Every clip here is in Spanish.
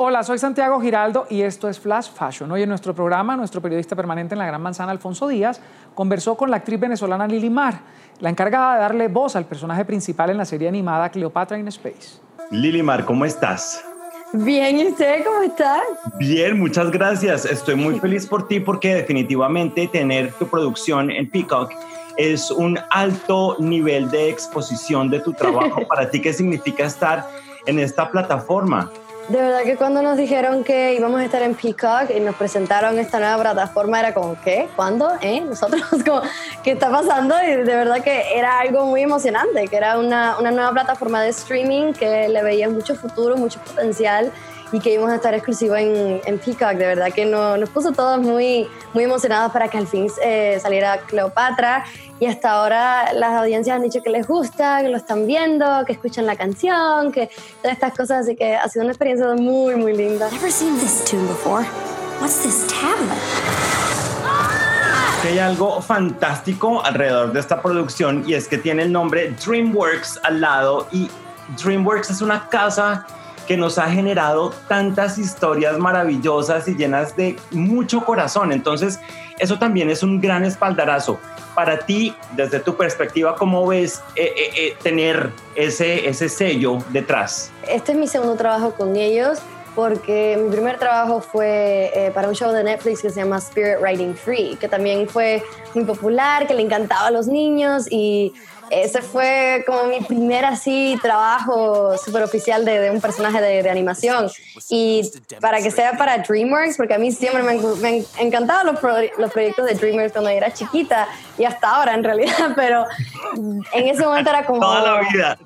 Hola, soy Santiago Giraldo y esto es Flash Fashion. Hoy en nuestro programa, nuestro periodista permanente en la Gran Manzana, Alfonso Díaz, conversó con la actriz venezolana Lili Mar, la encargada de darle voz al personaje principal en la serie animada Cleopatra in Space. Lili Mar, ¿cómo estás? Bien, ¿y usted cómo está? Bien, muchas gracias. Estoy muy feliz por ti porque definitivamente tener tu producción en Peacock es un alto nivel de exposición de tu trabajo. Para ti, ¿qué significa estar en esta plataforma? De verdad que cuando nos dijeron que íbamos a estar en Peacock y nos presentaron esta nueva plataforma era como, ¿qué? ¿Cuándo? ¿Eh? Nosotros como, ¿qué está pasando? Y de verdad que era algo muy emocionante, que era una, una nueva plataforma de streaming que le veía mucho futuro, mucho potencial y que íbamos a estar exclusivo en, en Peacock. De verdad que nos puso todos muy, muy emocionados para que al fin eh, saliera Cleopatra. Y hasta ahora las audiencias han dicho que les gusta, que lo están viendo, que escuchan la canción, que todas estas cosas. Así que ha sido una experiencia muy, muy linda. Never seen this tune before. What's this tablet? hay algo fantástico alrededor de esta producción y es que tiene el nombre DreamWorks al lado y DreamWorks es una casa que nos ha generado tantas historias maravillosas y llenas de mucho corazón. Entonces, eso también es un gran espaldarazo. Para ti, desde tu perspectiva, ¿cómo ves eh, eh, eh, tener ese, ese sello detrás? Este es mi segundo trabajo con ellos porque mi primer trabajo fue para un show de Netflix que se llama Spirit Writing Free, que también fue muy popular, que le encantaba a los niños y ese fue como mi primer así trabajo súper oficial de, un personaje de, animación. Y para que sea para DreamWorks, porque a mí siempre me, han encantado los, los proyectos de DreamWorks cuando era chiquita y hasta ahora en realidad, pero en ese momento era como... Toda la vida.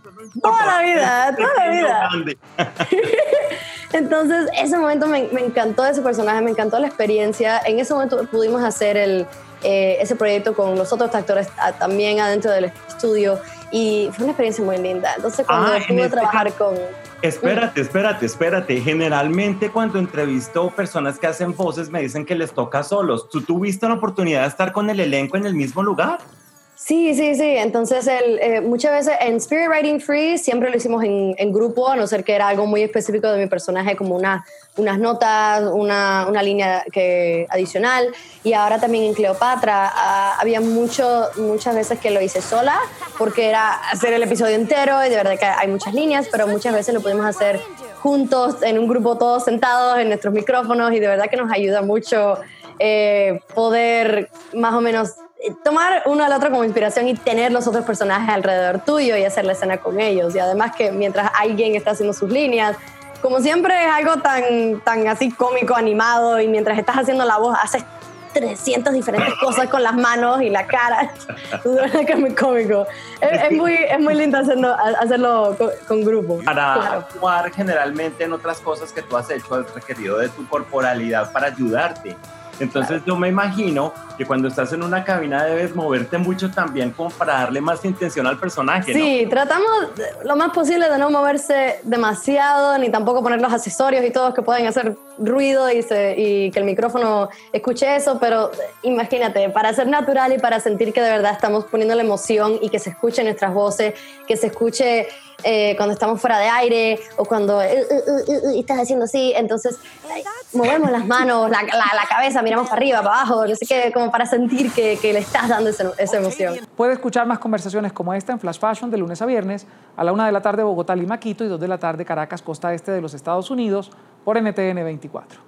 Toda la vida, toda la vida. Entonces, ese momento me, me encantó ese personaje, me encantó la experiencia. En ese momento pudimos hacer el eh, ese proyecto con los otros actores ah, también adentro del estudio y fue una experiencia muy linda. Entonces cuando ah, pude este trabajar con... Espérate, espérate, espérate. Generalmente cuando entrevisto personas que hacen voces me dicen que les toca solos. ¿Tú tuviste la oportunidad de estar con el elenco en el mismo lugar? Sí, sí, sí. Entonces, el, eh, muchas veces en Spirit Writing Free siempre lo hicimos en, grupo, a no ser que era algo muy específico de mi personaje, como una, unas notas, una, una línea que, adicional. Y ahora también en Cleopatra ah, había mucho, muchas veces que lo hice sola, porque era hacer el episodio entero y de verdad que hay muchas líneas, pero muchas veces lo pudimos hacer juntos, en un grupo todos sentados en nuestros micrófonos y de verdad que nos ayuda mucho eh, poder más o menos tomar uno al otro como inspiración y tener los otros personajes alrededor tuyo y hacer la escena con ellos. Y además que mientras alguien está haciendo sus líneas, como siempre es algo tan, tan así cómico, animado, y mientras estás haciendo la voz haces 300 diferentes cosas con las manos y la cara. Es que es muy cómico. Es, muy, es muy lindo hacerlo, hacerlo con, grupo. Para actuar generalmente en otras cosas que tú has hecho, has requerido de tu corporalidad para ayudarte. Entonces yo me imagino que cuando estás en una cabina debes moverte mucho también como para darle más intención al personaje. Sí, tratamos lo más posible de no moverse demasiado, ni tampoco poner los accesorios y todos que pueden hacer ruido y, y que el micrófono escuche eso, pero imagínate, para ser natural y para sentir que de verdad estamos poniendo la emoción y que se escuchen nuestras voces, que se escuche eh, cuando estamos fuera de aire o cuando uh, uh, uh, estás haciendo así, entonces movemos las manos, la, la, cabeza, miramos para arriba, para abajo, no sé qué, como para sentir que, que le estás dando esa, esa, emoción. Puede escuchar más conversaciones como esta en Flash Fashion de lunes a viernes a la una de la tarde Bogotá, Lima, Quito y dos de la tarde Caracas, costa este de los Estados Unidos por NTN 24.